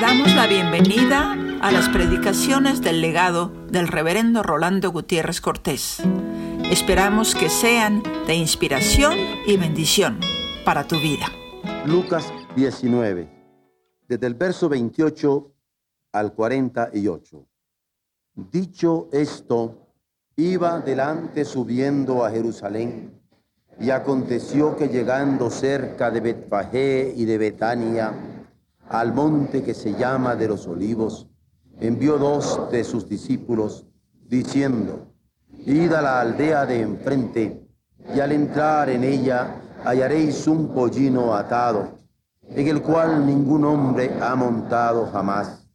Damos la bienvenida a las predicaciones del legado del reverendo Rolando Gutiérrez Cortés. Esperamos que sean de inspiración y bendición para tu vida. Lucas 19, desde el verso 28 al 48. Dicho esto, iba delante subiendo a Jerusalén, y aconteció que llegando cerca de Betfagé y de Betania, al monte que se llama de los olivos, envió dos de sus discípulos, diciendo, Id a la aldea de enfrente, y al entrar en ella hallaréis un pollino atado, en el cual ningún hombre ha montado jamás.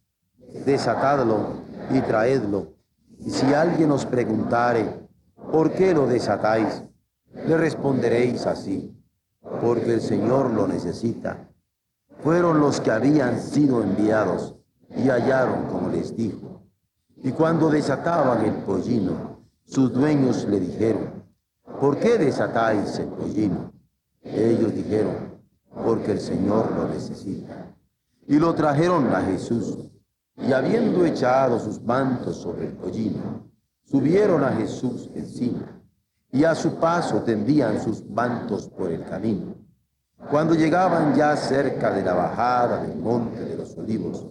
Desatadlo y traedlo. Y si alguien os preguntare, ¿por qué lo desatáis? Le responderéis así, porque el Señor lo necesita fueron los que habían sido enviados y hallaron como les dijo. Y cuando desataban el pollino, sus dueños le dijeron, ¿por qué desatáis el pollino? Ellos dijeron, porque el Señor lo necesita. Y lo trajeron a Jesús, y habiendo echado sus mantos sobre el pollino, subieron a Jesús encima, y a su paso tendían sus mantos por el camino. Cuando llegaban ya cerca de la bajada del monte de los olivos,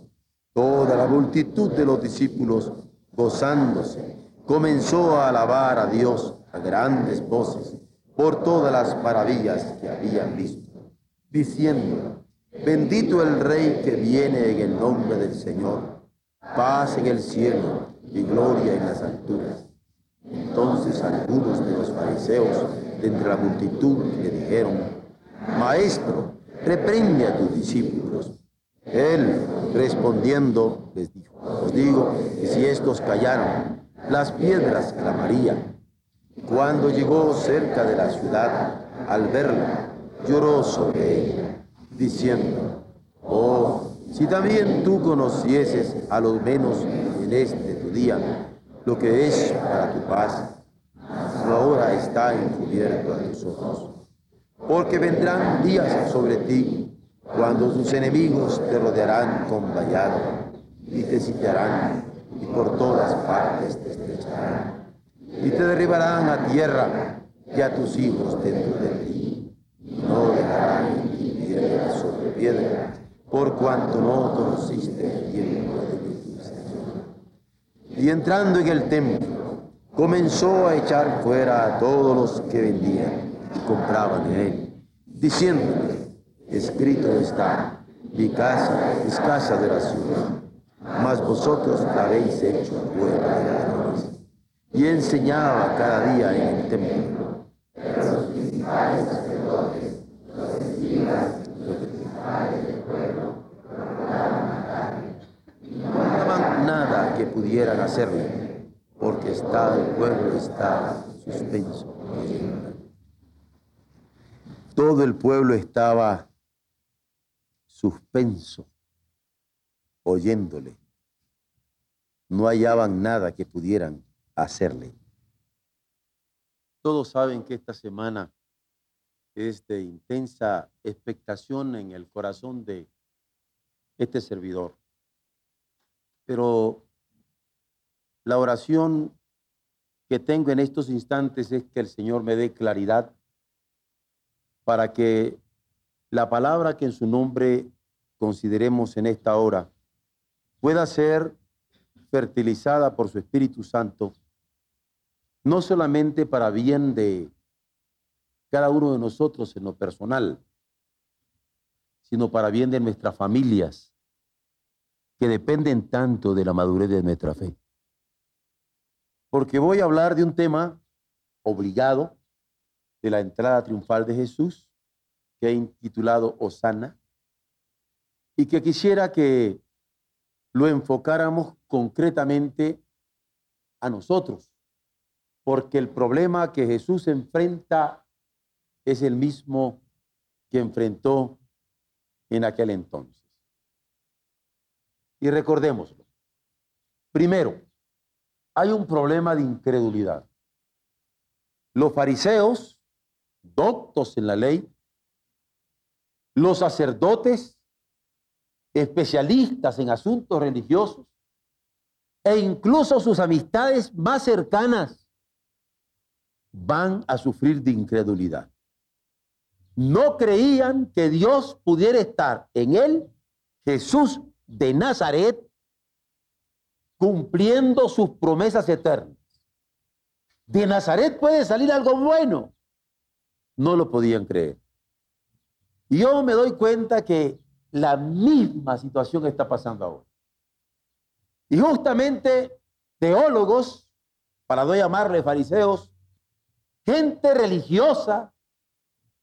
toda la multitud de los discípulos, gozándose, comenzó a alabar a Dios a grandes voces por todas las maravillas que habían visto, diciendo, bendito el Rey que viene en el nombre del Señor, paz en el cielo y gloria en las alturas. Entonces algunos de los fariseos de entre la multitud le dijeron, Maestro, reprende a tus discípulos. Él, respondiendo, les dijo, os digo que si estos callaron, las piedras clamarían. Cuando llegó cerca de la ciudad, al verla, lloró sobre ella, diciendo, oh, si también tú conocieses a lo menos en este tu día lo que es para tu paz, ahora está encubierto a tus ojos porque vendrán días sobre ti cuando tus enemigos te rodearán con vallado y te sitiarán y por todas partes te estrecharán y te derribarán a tierra y a tus hijos dentro de ti. No dejarán piedra sobre piedra por cuanto no conociste el tiempo de mi Señor. Y entrando en el templo, comenzó a echar fuera a todos los que vendían compraban en él, diciéndole, escrito está, mi casa es casa de oración, mas vosotros la habéis hecho cueva de ladrones. Y enseñaba cada día en el templo. Pueblo, no daban nada que pudieran hacerle, porque está, el pueblo estaba suspenso. Todo el pueblo estaba suspenso, oyéndole. No hallaban nada que pudieran hacerle. Todos saben que esta semana es de intensa expectación en el corazón de este servidor. Pero la oración que tengo en estos instantes es que el Señor me dé claridad para que la palabra que en su nombre consideremos en esta hora pueda ser fertilizada por su Espíritu Santo, no solamente para bien de cada uno de nosotros en lo personal, sino para bien de nuestras familias, que dependen tanto de la madurez de nuestra fe. Porque voy a hablar de un tema obligado, de la entrada triunfal de Jesús, que he intitulado Osana, y que quisiera que lo enfocáramos concretamente a nosotros, porque el problema que Jesús enfrenta es el mismo que enfrentó en aquel entonces. Y recordémoslo. Primero, hay un problema de incredulidad. Los fariseos doctos en la ley, los sacerdotes especialistas en asuntos religiosos e incluso sus amistades más cercanas van a sufrir de incredulidad. No creían que Dios pudiera estar en él, Jesús de Nazaret, cumpliendo sus promesas eternas. De Nazaret puede salir algo bueno. No lo podían creer. Y yo me doy cuenta que la misma situación está pasando ahora. Y justamente teólogos, para no llamarles fariseos, gente religiosa,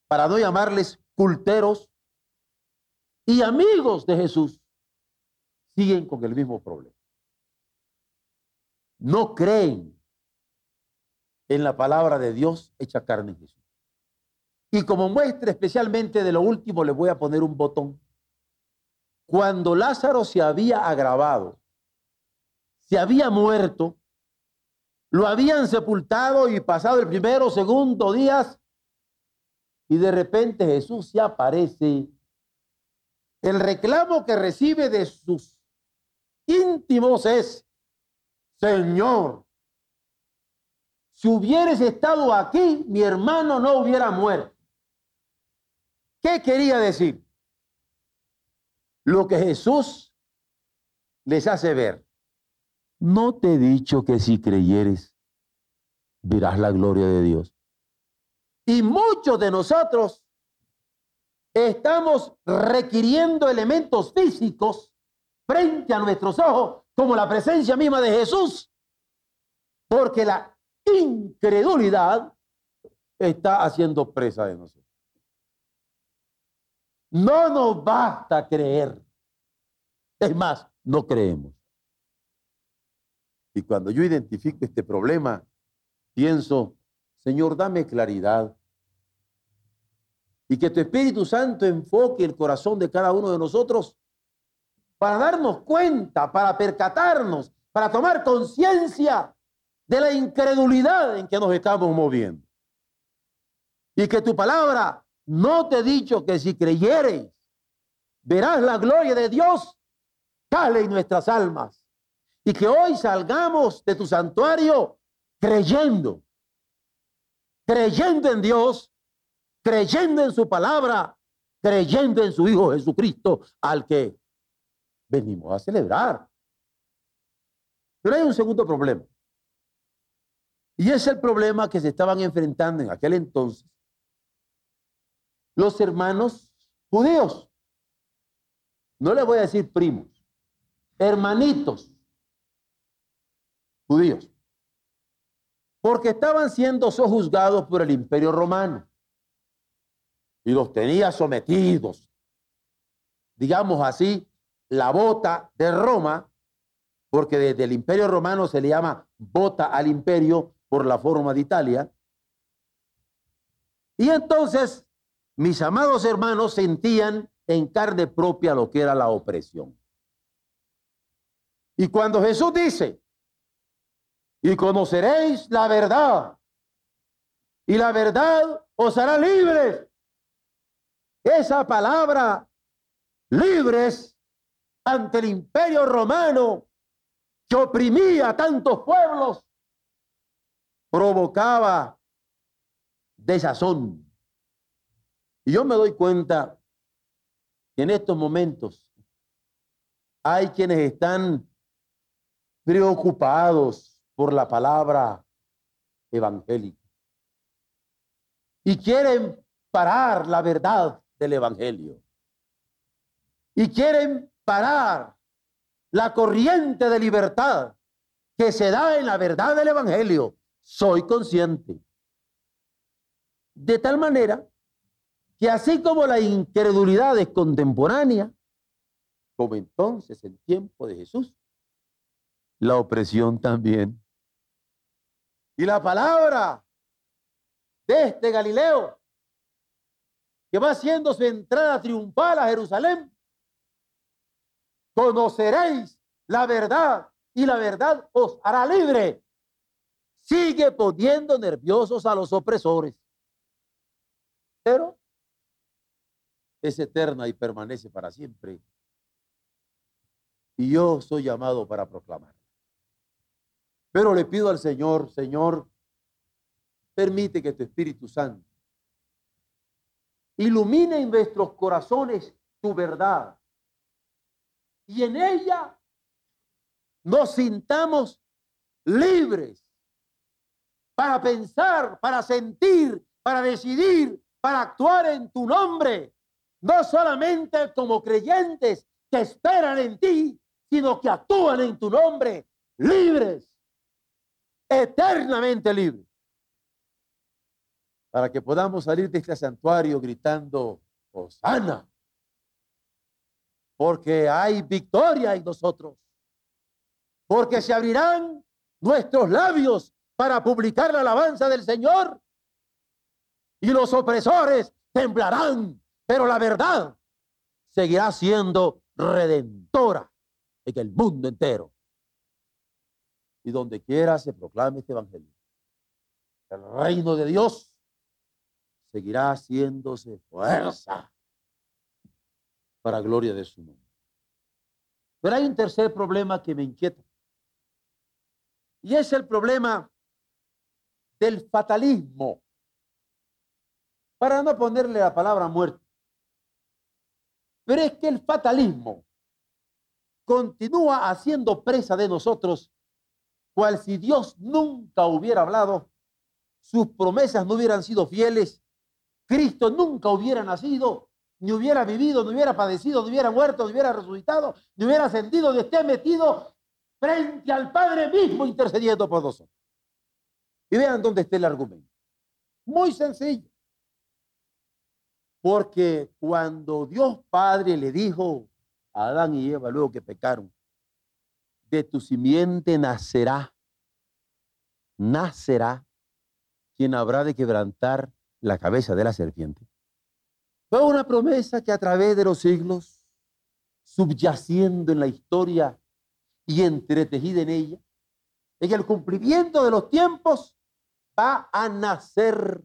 para no llamarles culteros, y amigos de Jesús, siguen con el mismo problema. No creen en la palabra de Dios hecha carne en Jesús. Y como muestra especialmente de lo último, le voy a poner un botón. Cuando Lázaro se había agravado, se había muerto, lo habían sepultado y pasado el primero, segundo días, y de repente Jesús se aparece. El reclamo que recibe de sus íntimos es, Señor, si hubieras estado aquí, mi hermano no hubiera muerto. ¿Qué quería decir? Lo que Jesús les hace ver. No te he dicho que si creyeres, verás la gloria de Dios. Y muchos de nosotros estamos requiriendo elementos físicos frente a nuestros ojos, como la presencia misma de Jesús, porque la incredulidad está haciendo presa de nosotros. No nos basta creer. Es más, no creemos. Y cuando yo identifico este problema, pienso, Señor, dame claridad. Y que tu Espíritu Santo enfoque el corazón de cada uno de nosotros para darnos cuenta, para percatarnos, para tomar conciencia de la incredulidad en que nos estamos moviendo. Y que tu palabra no te he dicho que si creyereis, verás la gloria de Dios, cale en nuestras almas. Y que hoy salgamos de tu santuario creyendo, creyendo en Dios, creyendo en su palabra, creyendo en su Hijo Jesucristo, al que venimos a celebrar. Pero hay un segundo problema. Y es el problema que se estaban enfrentando en aquel entonces los hermanos judíos. No les voy a decir primos, hermanitos judíos. Porque estaban siendo sojuzgados por el imperio romano. Y los tenía sometidos. Digamos así, la bota de Roma, porque desde el imperio romano se le llama bota al imperio por la forma de Italia. Y entonces mis amados hermanos sentían en carne propia lo que era la opresión. Y cuando Jesús dice, y conoceréis la verdad, y la verdad os hará libres, esa palabra, libres ante el imperio romano que oprimía a tantos pueblos, provocaba desazón y yo me doy cuenta que en estos momentos hay quienes están preocupados por la palabra evangélica y quieren parar la verdad del evangelio y quieren parar la corriente de libertad que se da en la verdad del evangelio. Soy consciente. De tal manera que así como la incredulidad es contemporánea, como entonces en tiempo de Jesús, la opresión también. Y la palabra de este Galileo, que va haciendo su entrada triunfal a Jerusalén, conoceréis la verdad y la verdad os hará libre. Sigue poniendo nerviosos a los opresores. Pero es eterna y permanece para siempre. y yo soy llamado para proclamar. Pero le pido al Señor, Señor, permite que tu Espíritu Santo ilumine en nuestros corazones tu verdad y en ella nos sintamos libres para pensar, para sentir, para decidir, para actuar en tu nombre, no solamente como creyentes que esperan en ti, sino que actúan en tu nombre, libres, eternamente libres, para que podamos salir de este santuario gritando, Osana, porque hay victoria en nosotros, porque se abrirán nuestros labios para publicar la alabanza del Señor y los opresores temblarán, pero la verdad seguirá siendo redentora en el mundo entero. Y donde quiera se proclame este evangelio. El reino de Dios seguirá haciéndose fuerza para gloria de su nombre. Pero hay un tercer problema que me inquieta. Y es el problema del fatalismo. Para no ponerle la palabra muerte. Pero es que el fatalismo continúa haciendo presa de nosotros, cual si Dios nunca hubiera hablado, sus promesas no hubieran sido fieles, Cristo nunca hubiera nacido, ni hubiera vivido, ni hubiera padecido, ni hubiera muerto, ni hubiera resucitado, ni hubiera ascendido, ni esté metido frente al Padre mismo intercediendo por nosotros. Y vean dónde está el argumento. Muy sencillo. Porque cuando Dios Padre le dijo a Adán y Eva luego que pecaron, de tu simiente nacerá, nacerá quien habrá de quebrantar la cabeza de la serpiente. Fue una promesa que a través de los siglos, subyaciendo en la historia y entretejida en ella, en el cumplimiento de los tiempos, va a nacer,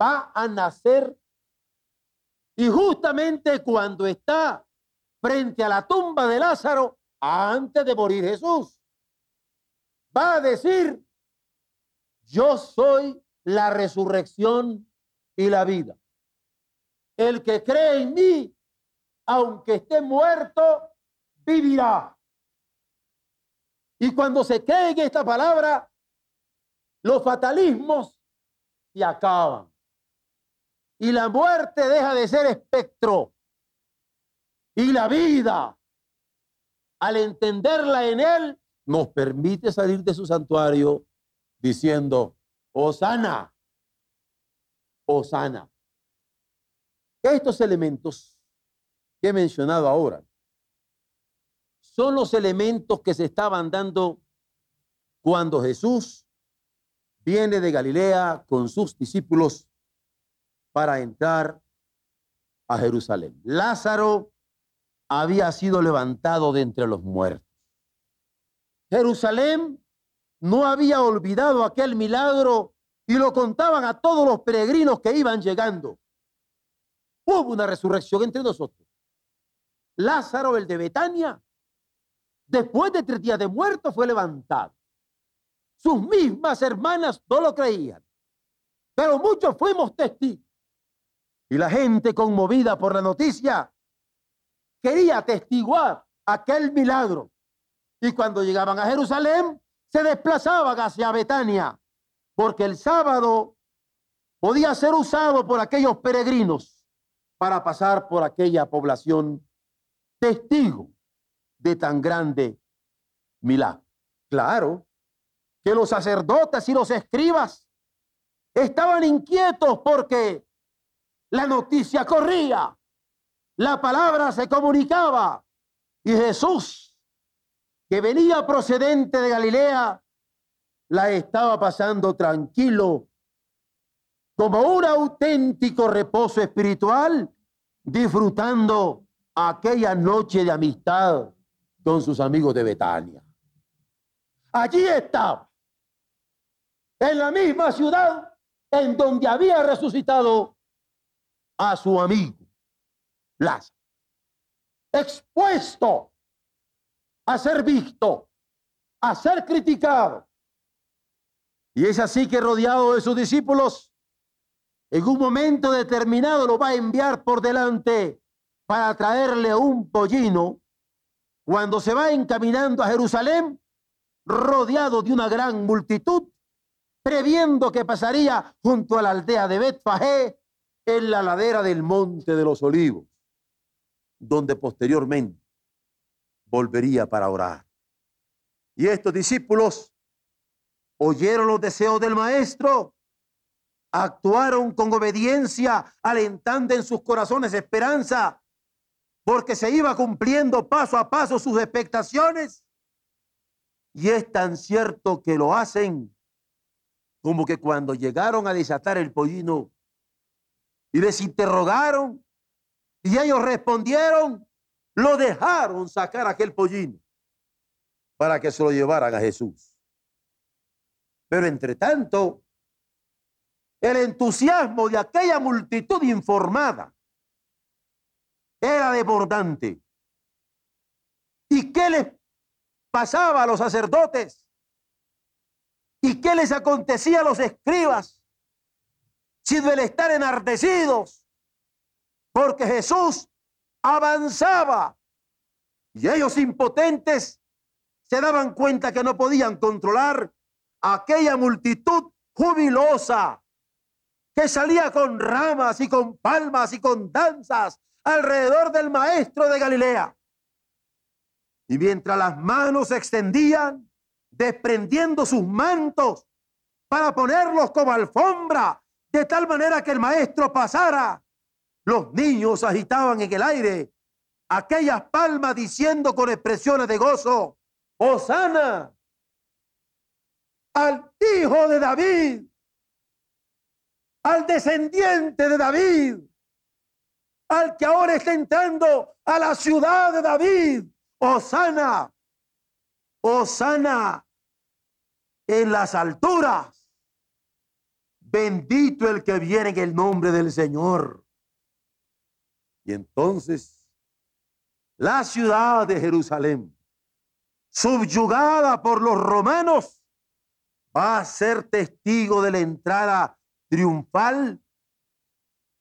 va a nacer. Y justamente cuando está frente a la tumba de Lázaro, antes de morir Jesús, va a decir, yo soy la resurrección y la vida. El que cree en mí, aunque esté muerto, vivirá. Y cuando se cree en esta palabra, los fatalismos se acaban. Y la muerte deja de ser espectro. Y la vida, al entenderla en él, nos permite salir de su santuario diciendo, Osana, Osana. Estos elementos que he mencionado ahora son los elementos que se estaban dando cuando Jesús viene de Galilea con sus discípulos para entrar a Jerusalén. Lázaro había sido levantado de entre los muertos. Jerusalén no había olvidado aquel milagro y lo contaban a todos los peregrinos que iban llegando. Hubo una resurrección entre nosotros. Lázaro, el de Betania, después de tres días de muerto, fue levantado. Sus mismas hermanas no lo creían, pero muchos fuimos testigos. Y la gente conmovida por la noticia quería testiguar aquel milagro. Y cuando llegaban a Jerusalén, se desplazaban hacia Betania, porque el sábado podía ser usado por aquellos peregrinos para pasar por aquella población testigo de tan grande milagro. Claro que los sacerdotes y los escribas estaban inquietos porque la noticia corría, la palabra se comunicaba y Jesús, que venía procedente de Galilea, la estaba pasando tranquilo, como un auténtico reposo espiritual, disfrutando aquella noche de amistad con sus amigos de Betania. Allí estaba, en la misma ciudad en donde había resucitado a su amigo Lázaro, expuesto a ser visto, a ser criticado. Y es así que rodeado de sus discípulos, en un momento determinado lo va a enviar por delante para traerle un pollino. Cuando se va encaminando a Jerusalén, rodeado de una gran multitud, previendo que pasaría junto a la aldea de Betfagé en la ladera del Monte de los Olivos, donde posteriormente volvería para orar. Y estos discípulos oyeron los deseos del maestro, actuaron con obediencia, alentando en sus corazones esperanza, porque se iba cumpliendo paso a paso sus expectaciones. Y es tan cierto que lo hacen como que cuando llegaron a desatar el pollino y les interrogaron y ellos respondieron, lo dejaron sacar aquel pollino para que se lo llevaran a Jesús. Pero entre tanto, el entusiasmo de aquella multitud informada era desbordante. ¿Y qué les pasaba a los sacerdotes? ¿Y qué les acontecía a los escribas? Sino el estar enardecidos, porque Jesús avanzaba y ellos impotentes se daban cuenta que no podían controlar aquella multitud jubilosa que salía con ramas y con palmas y con danzas alrededor del maestro de Galilea. Y mientras las manos se extendían, desprendiendo sus mantos para ponerlos como alfombra, de tal manera que el maestro pasara, los niños agitaban en el aire aquellas palmas diciendo con expresiones de gozo, Osana al hijo de David, al descendiente de David, al que ahora está entrando a la ciudad de David, Osana, Osana en las alturas. Bendito el que viene en el nombre del Señor. Y entonces la ciudad de Jerusalén, subyugada por los romanos, va a ser testigo de la entrada triunfal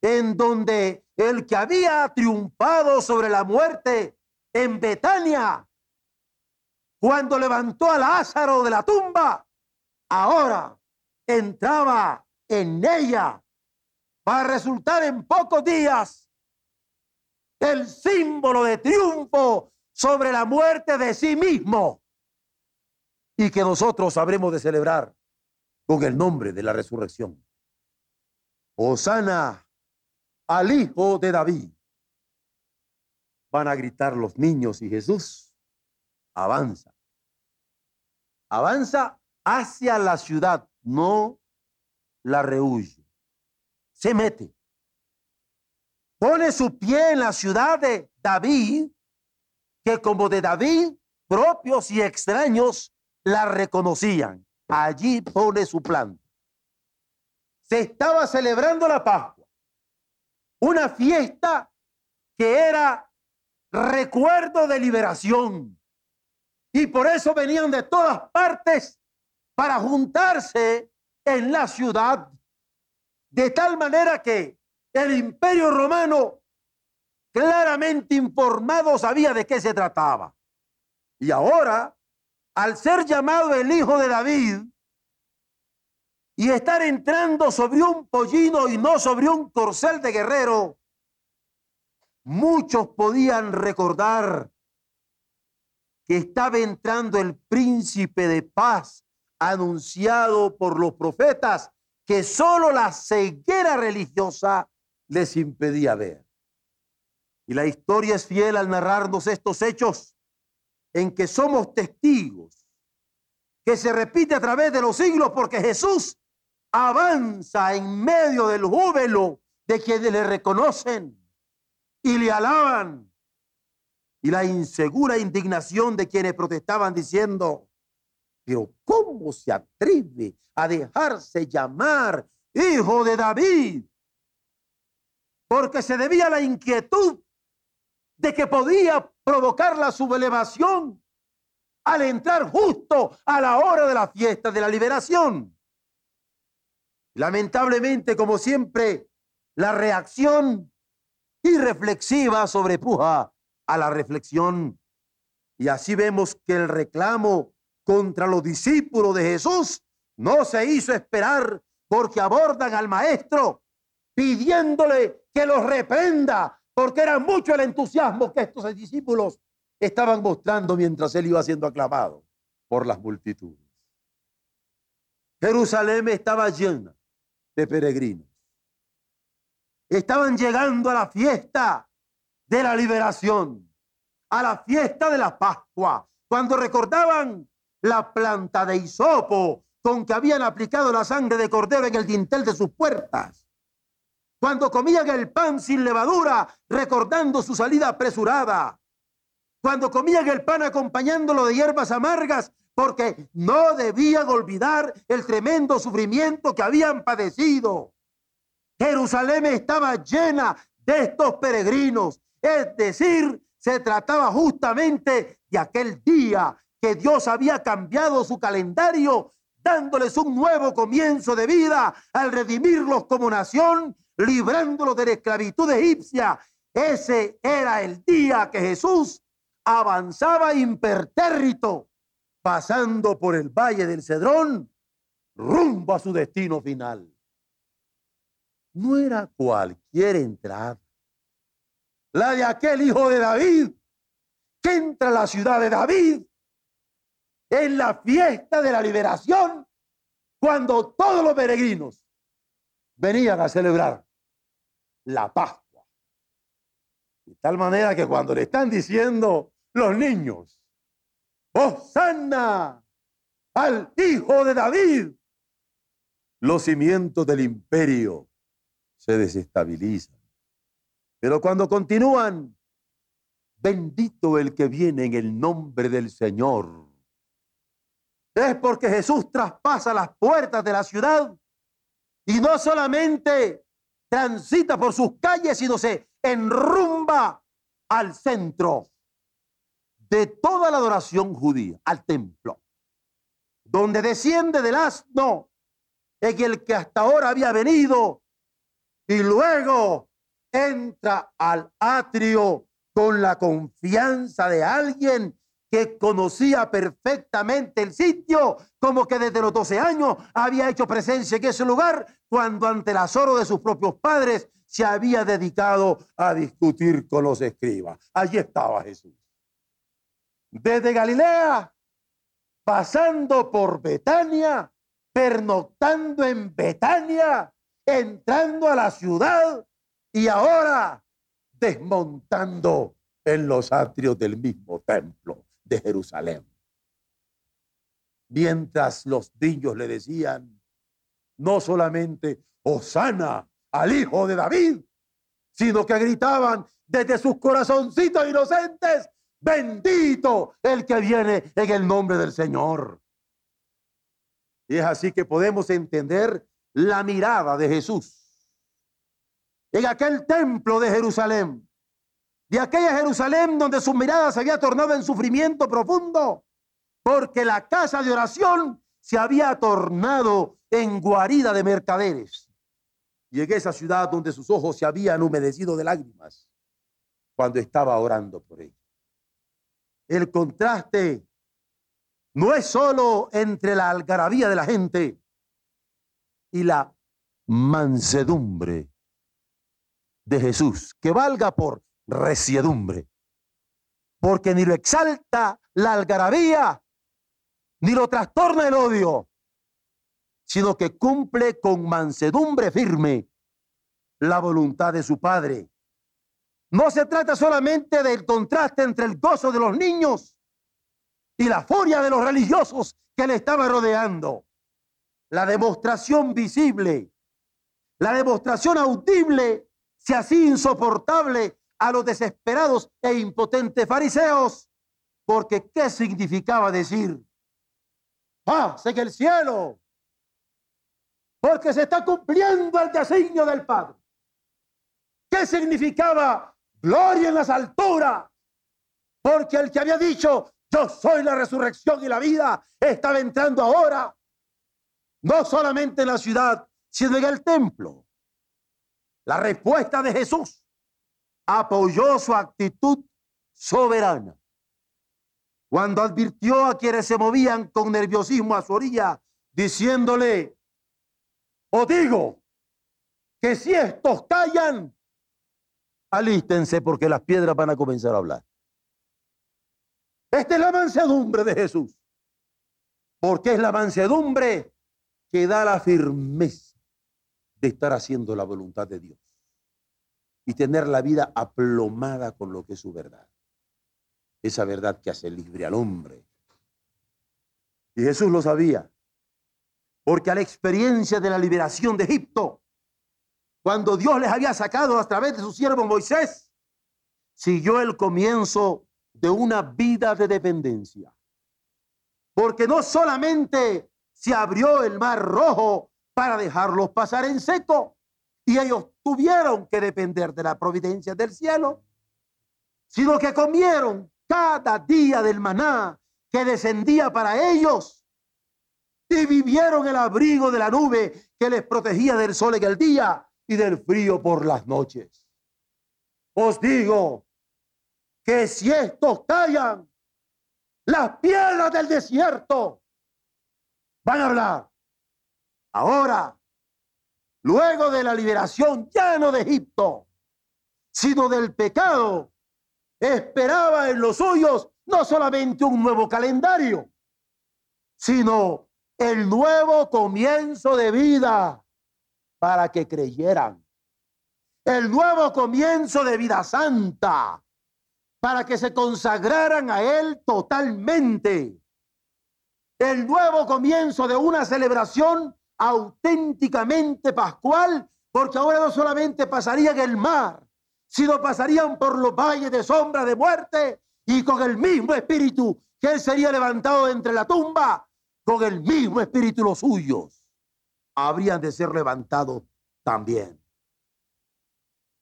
en donde el que había triunfado sobre la muerte en Betania, cuando levantó a Lázaro de la tumba, ahora entraba en ella para resultar en pocos días el símbolo de triunfo sobre la muerte de sí mismo y que nosotros sabremos de celebrar con el nombre de la resurrección. Osana al Hijo de David. Van a gritar los niños y Jesús avanza. Avanza hacia la ciudad, no la rehuye. Se mete pone su pie en la ciudad de David, que como de David, propios y extraños la reconocían. Allí pone su planta. Se estaba celebrando la Pascua, una fiesta que era recuerdo de liberación. Y por eso venían de todas partes para juntarse en la ciudad, de tal manera que el imperio romano claramente informado sabía de qué se trataba. Y ahora, al ser llamado el hijo de David y estar entrando sobre un pollino y no sobre un corcel de guerrero, muchos podían recordar que estaba entrando el príncipe de paz anunciado por los profetas, que solo la ceguera religiosa les impedía ver. Y la historia es fiel al narrarnos estos hechos en que somos testigos, que se repite a través de los siglos porque Jesús avanza en medio del júbilo de quienes le reconocen y le alaban. Y la insegura indignación de quienes protestaban diciendo, pero ¿cómo se atreve a dejarse llamar hijo de David? porque se debía a la inquietud de que podía provocar la sublevación al entrar justo a la hora de la fiesta de la liberación. Lamentablemente, como siempre, la reacción irreflexiva sobrepuja a la reflexión. Y así vemos que el reclamo contra los discípulos de Jesús no se hizo esperar porque abordan al maestro pidiéndole que los reprenda, porque era mucho el entusiasmo que estos discípulos estaban mostrando mientras él iba siendo aclamado por las multitudes. Jerusalén estaba llena de peregrinos. Estaban llegando a la fiesta de la liberación, a la fiesta de la Pascua, cuando recordaban la planta de hisopo con que habían aplicado la sangre de cordero en el dintel de sus puertas. Cuando comían el pan sin levadura, recordando su salida apresurada. Cuando comían el pan acompañándolo de hierbas amargas, porque no debían olvidar el tremendo sufrimiento que habían padecido. Jerusalén estaba llena de estos peregrinos, es decir, se trataba justamente de aquel día que Dios había cambiado su calendario, dándoles un nuevo comienzo de vida al redimirlos como nación, librándolos de la esclavitud egipcia. Ese era el día que Jesús avanzaba impertérrito, pasando por el valle del Cedrón, rumbo a su destino final. No era cualquier entrada, la de aquel hijo de David, que entra a la ciudad de David en la fiesta de la liberación, cuando todos los peregrinos venían a celebrar la Pascua. De tal manera que cuando le están diciendo los niños, Hosanna al Hijo de David, los cimientos del imperio se desestabilizan. Pero cuando continúan, bendito el que viene en el nombre del Señor es porque Jesús traspasa las puertas de la ciudad y no solamente transita por sus calles, sino se enrumba al centro de toda la adoración judía, al templo, donde desciende del asno en el que hasta ahora había venido y luego entra al atrio con la confianza de alguien que conocía perfectamente el sitio, como que desde los 12 años había hecho presencia en ese lugar, cuando ante el azoro de sus propios padres se había dedicado a discutir con los escribas. Allí estaba Jesús. Desde Galilea, pasando por Betania, pernoctando en Betania, entrando a la ciudad y ahora desmontando en los atrios del mismo templo de Jerusalén. Mientras los niños le decían, no solamente Osana al hijo de David, sino que gritaban desde sus corazoncitos inocentes, bendito el que viene en el nombre del Señor. Y es así que podemos entender la mirada de Jesús en aquel templo de Jerusalén de aquella Jerusalén donde su mirada se había tornado en sufrimiento profundo, porque la casa de oración se había tornado en guarida de mercaderes. Y en esa ciudad donde sus ojos se habían humedecido de lágrimas cuando estaba orando por ella. El contraste no es solo entre la algarabía de la gente y la mansedumbre de Jesús, que valga por resiedumbre. Porque ni lo exalta la algarabía, ni lo trastorna el odio, sino que cumple con mansedumbre firme la voluntad de su Padre. No se trata solamente del contraste entre el gozo de los niños y la furia de los religiosos que le estaba rodeando. La demostración visible, la demostración audible, si así insoportable a los desesperados e impotentes fariseos, porque ¿qué significaba decir paz en el cielo? Porque se está cumpliendo el designio del Padre. ¿Qué significaba gloria en las alturas? Porque el que había dicho yo soy la resurrección y la vida, estaba entrando ahora, no solamente en la ciudad, sino en el templo. La respuesta de Jesús apoyó su actitud soberana. Cuando advirtió a quienes se movían con nerviosismo a su orilla, diciéndole, os digo que si estos callan, alístense porque las piedras van a comenzar a hablar. Esta es la mansedumbre de Jesús, porque es la mansedumbre que da la firmeza de estar haciendo la voluntad de Dios y tener la vida aplomada con lo que es su verdad. Esa verdad que hace libre al hombre. Y Jesús lo sabía, porque a la experiencia de la liberación de Egipto, cuando Dios les había sacado a través de su siervo Moisés, siguió el comienzo de una vida de dependencia. Porque no solamente se abrió el mar rojo para dejarlos pasar en seco, y ellos tuvieron que depender de la providencia del cielo, sino que comieron cada día del maná que descendía para ellos y vivieron el abrigo de la nube que les protegía del sol en el día y del frío por las noches. Os digo que si estos callan, las piedras del desierto van a hablar. Ahora, luego de la liberación ya no de Egipto, sino del pecado, esperaba en los suyos no solamente un nuevo calendario, sino el nuevo comienzo de vida para que creyeran. El nuevo comienzo de vida santa para que se consagraran a Él totalmente. El nuevo comienzo de una celebración auténticamente pascual, porque ahora no solamente pasarían el mar, sino pasarían por los valles de sombra de muerte y con el mismo espíritu que Él sería levantado entre la tumba, con el mismo espíritu los suyos habrían de ser levantados también.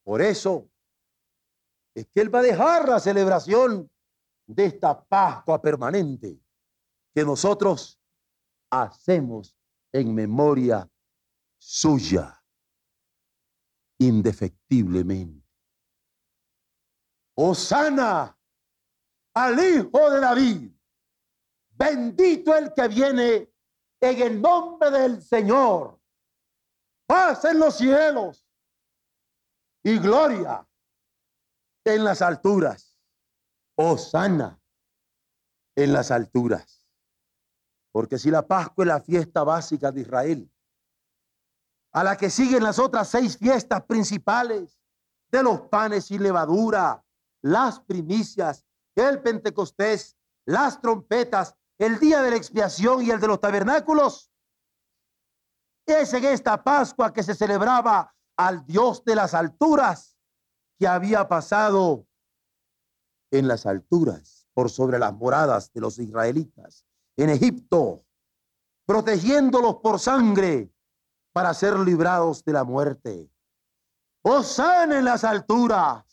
Por eso es que Él va a dejar la celebración de esta Pascua permanente que nosotros hacemos en memoria suya, indefectiblemente. Osana al Hijo de David. Bendito el que viene en el nombre del Señor. Paz en los cielos y gloria en las alturas. Osana en las alturas. Porque si la Pascua es la fiesta básica de Israel, a la que siguen las otras seis fiestas principales de los panes y levadura, las primicias, el Pentecostés, las trompetas, el día de la expiación y el de los tabernáculos. Es en esta Pascua que se celebraba al Dios de las alturas que había pasado en las alturas por sobre las moradas de los israelitas en Egipto, protegiéndolos por sangre para ser librados de la muerte. Osana en las alturas,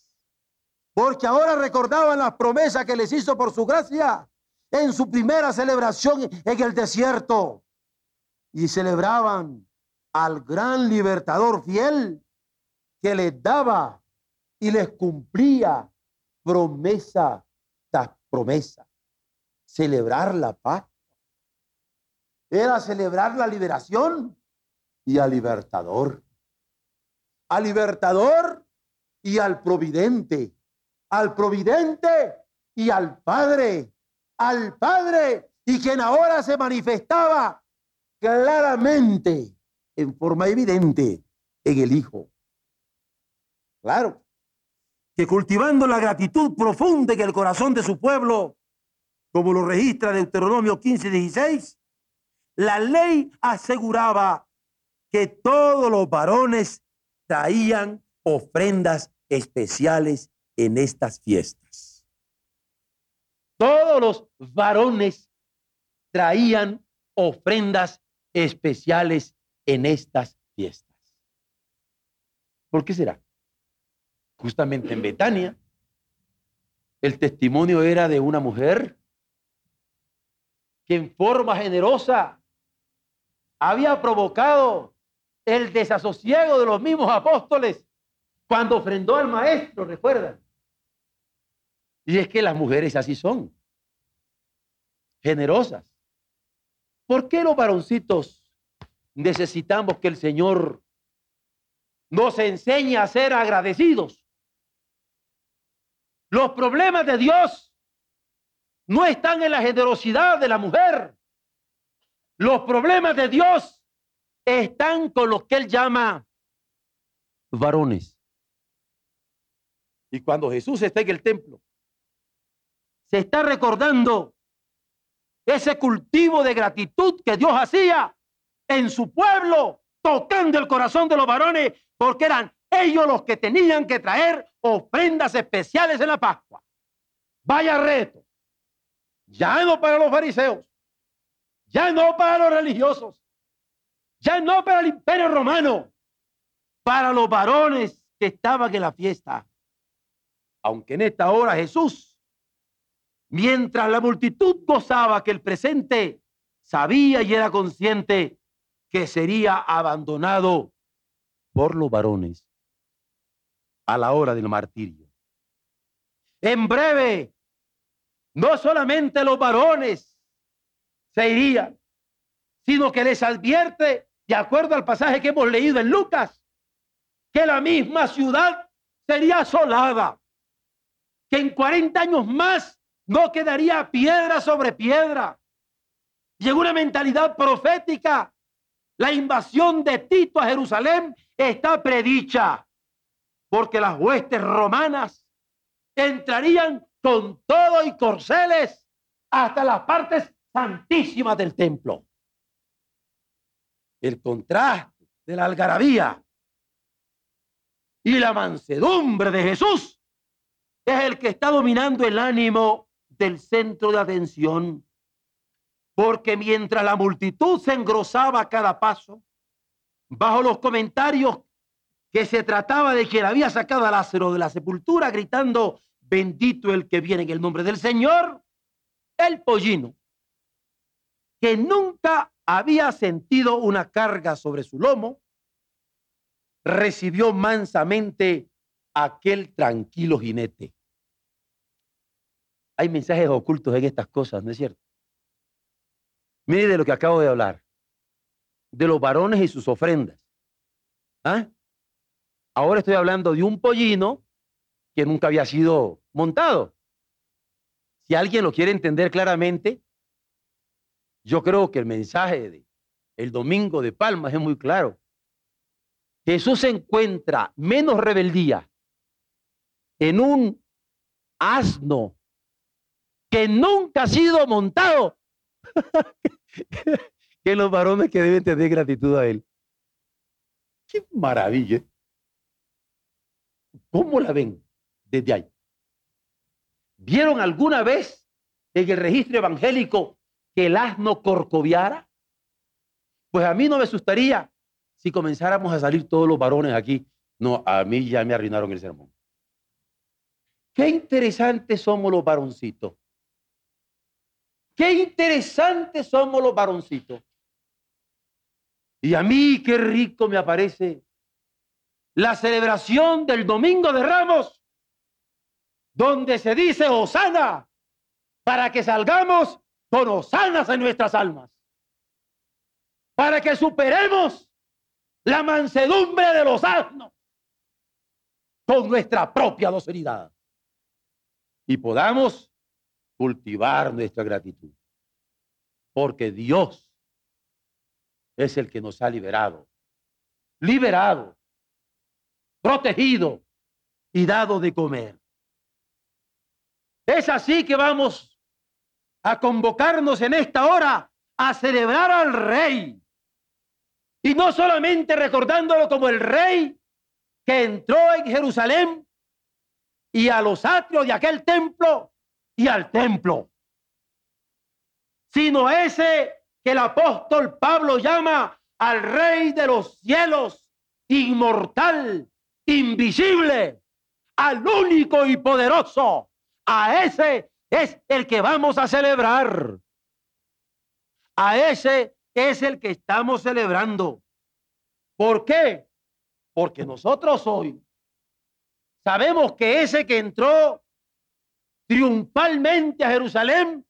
porque ahora recordaban las promesas que les hizo por su gracia en su primera celebración en el desierto y celebraban al gran libertador fiel que les daba y les cumplía promesa tras promesa. Celebrar la paz era celebrar la liberación y al libertador. Al libertador y al providente. Al providente y al Padre al Padre y quien ahora se manifestaba claramente, en forma evidente, en el Hijo. Claro, que cultivando la gratitud profunda en el corazón de su pueblo, como lo registra Deuteronomio 15, 16, la ley aseguraba que todos los varones traían ofrendas especiales en estas fiestas. Todos los varones traían ofrendas especiales en estas fiestas. ¿Por qué será? Justamente en Betania, el testimonio era de una mujer que en forma generosa había provocado el desasosiego de los mismos apóstoles cuando ofrendó al maestro, recuerdan. Y es que las mujeres así son, generosas. ¿Por qué los varoncitos necesitamos que el Señor nos enseñe a ser agradecidos? Los problemas de Dios no están en la generosidad de la mujer. Los problemas de Dios están con los que Él llama varones. Y cuando Jesús está en el templo, se está recordando ese cultivo de gratitud que Dios hacía en su pueblo, tocando el corazón de los varones, porque eran ellos los que tenían que traer ofrendas especiales en la Pascua. Vaya reto. Ya no para los fariseos, ya no para los religiosos, ya no para el imperio romano, para los varones que estaban en la fiesta. Aunque en esta hora Jesús Mientras la multitud gozaba que el presente sabía y era consciente que sería abandonado por los varones a la hora del martirio. En breve, no solamente los varones se irían, sino que les advierte, de acuerdo al pasaje que hemos leído en Lucas, que la misma ciudad sería asolada, que en 40 años más no quedaría piedra sobre piedra. Llegó una mentalidad profética. La invasión de Tito a Jerusalén está predicha, porque las huestes romanas entrarían con todo y corceles hasta las partes santísimas del templo. El contraste de la algarabía y la mansedumbre de Jesús es el que está dominando el ánimo del centro de atención, porque mientras la multitud se engrosaba a cada paso, bajo los comentarios que se trataba de quien había sacado a Lázaro de la sepultura, gritando, bendito el que viene en el nombre del Señor, el pollino, que nunca había sentido una carga sobre su lomo, recibió mansamente aquel tranquilo jinete. Hay mensajes ocultos en estas cosas, ¿no es cierto? Mire de lo que acabo de hablar, de los varones y sus ofrendas. ¿Ah? Ahora estoy hablando de un pollino que nunca había sido montado. Si alguien lo quiere entender claramente, yo creo que el mensaje de el domingo de Palmas es muy claro. Jesús encuentra menos rebeldía en un asno que nunca ha sido montado, que los varones que deben tener gratitud a él. ¡Qué maravilla! ¿Cómo la ven desde ahí? ¿Vieron alguna vez en el registro evangélico que el asno corcoviara? Pues a mí no me asustaría si comenzáramos a salir todos los varones aquí. No, a mí ya me arruinaron el sermón. Qué interesantes somos los varoncitos. Qué interesantes somos los varoncitos. Y a mí qué rico me aparece la celebración del Domingo de Ramos, donde se dice Osana, para que salgamos con Osanas en nuestras almas, para que superemos la mansedumbre de los asnos con nuestra propia docilidad y podamos cultivar nuestra gratitud. Porque Dios es el que nos ha liberado. Liberado, protegido y dado de comer. Es así que vamos a convocarnos en esta hora a celebrar al rey. Y no solamente recordándolo como el rey que entró en Jerusalén y a los atrios de aquel templo y al templo, sino ese que el apóstol Pablo llama al rey de los cielos, inmortal, invisible, al único y poderoso. A ese es el que vamos a celebrar. A ese es el que estamos celebrando. ¿Por qué? Porque nosotros hoy sabemos que ese que entró triunfalmente a Jerusalén,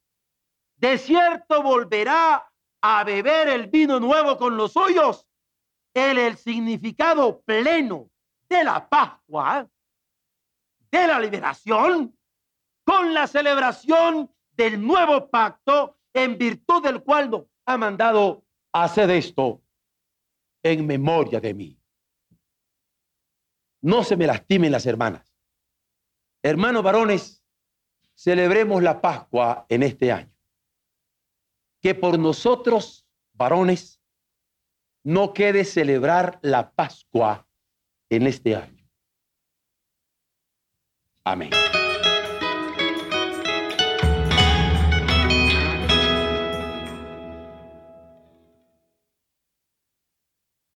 de cierto volverá a beber el vino nuevo con los suyos. El, el significado pleno de la Pascua, de la liberación, con la celebración del nuevo pacto, en virtud del cual nos ha mandado hacer esto en memoria de mí. No se me lastimen las hermanas. Hermanos varones, celebremos la Pascua en este año. Que por nosotros, varones, no quede celebrar la Pascua en este año. Amén.